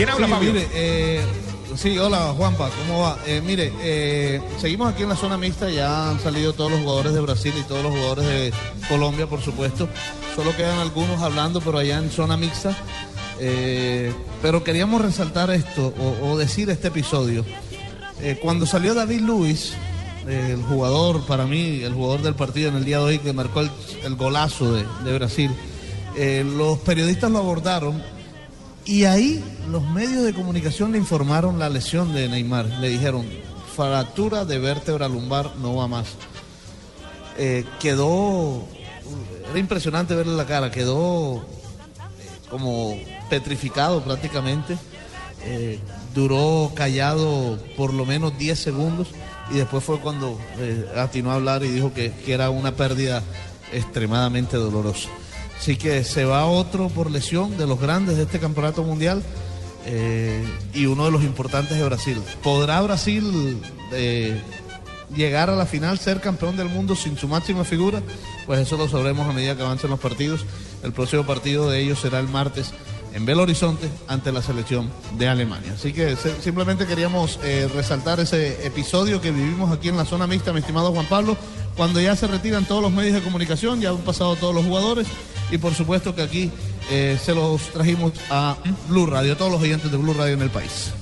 ¿Quién habla, sí, Fabio? Mire, eh, sí, hola Juanpa, ¿cómo va? Eh, mire, eh, seguimos aquí en la zona mixta, ya han salido todos los jugadores de Brasil y todos los jugadores de Colombia, por supuesto. Solo quedan algunos hablando, pero allá en zona mixta. Pero queríamos resaltar esto o, o decir este episodio. Cuando salió David Luis, el jugador, para mí, el jugador del partido en el día de hoy que marcó el, el golazo de, de Brasil, los periodistas lo abordaron y ahí los medios de comunicación le informaron la lesión de Neymar. Le dijeron, fractura de vértebra lumbar, no va más. Eh, quedó, era impresionante verle la cara, quedó eh, como petrificado prácticamente. Eh, duró callado por lo menos 10 segundos y después fue cuando eh, atinó a hablar y dijo que, que era una pérdida extremadamente dolorosa. Así que se va otro por lesión de los grandes de este campeonato mundial eh, y uno de los importantes de Brasil. ¿Podrá Brasil eh, llegar a la final, ser campeón del mundo sin su máxima figura? Pues eso lo sabremos a medida que avancen los partidos. El próximo partido de ellos será el martes en Belo Horizonte ante la selección de Alemania. Así que simplemente queríamos eh, resaltar ese episodio que vivimos aquí en la zona mixta, mi estimado Juan Pablo, cuando ya se retiran todos los medios de comunicación, ya han pasado todos los jugadores y por supuesto que aquí eh, se los trajimos a Blue Radio, a todos los oyentes de Blue Radio en el país.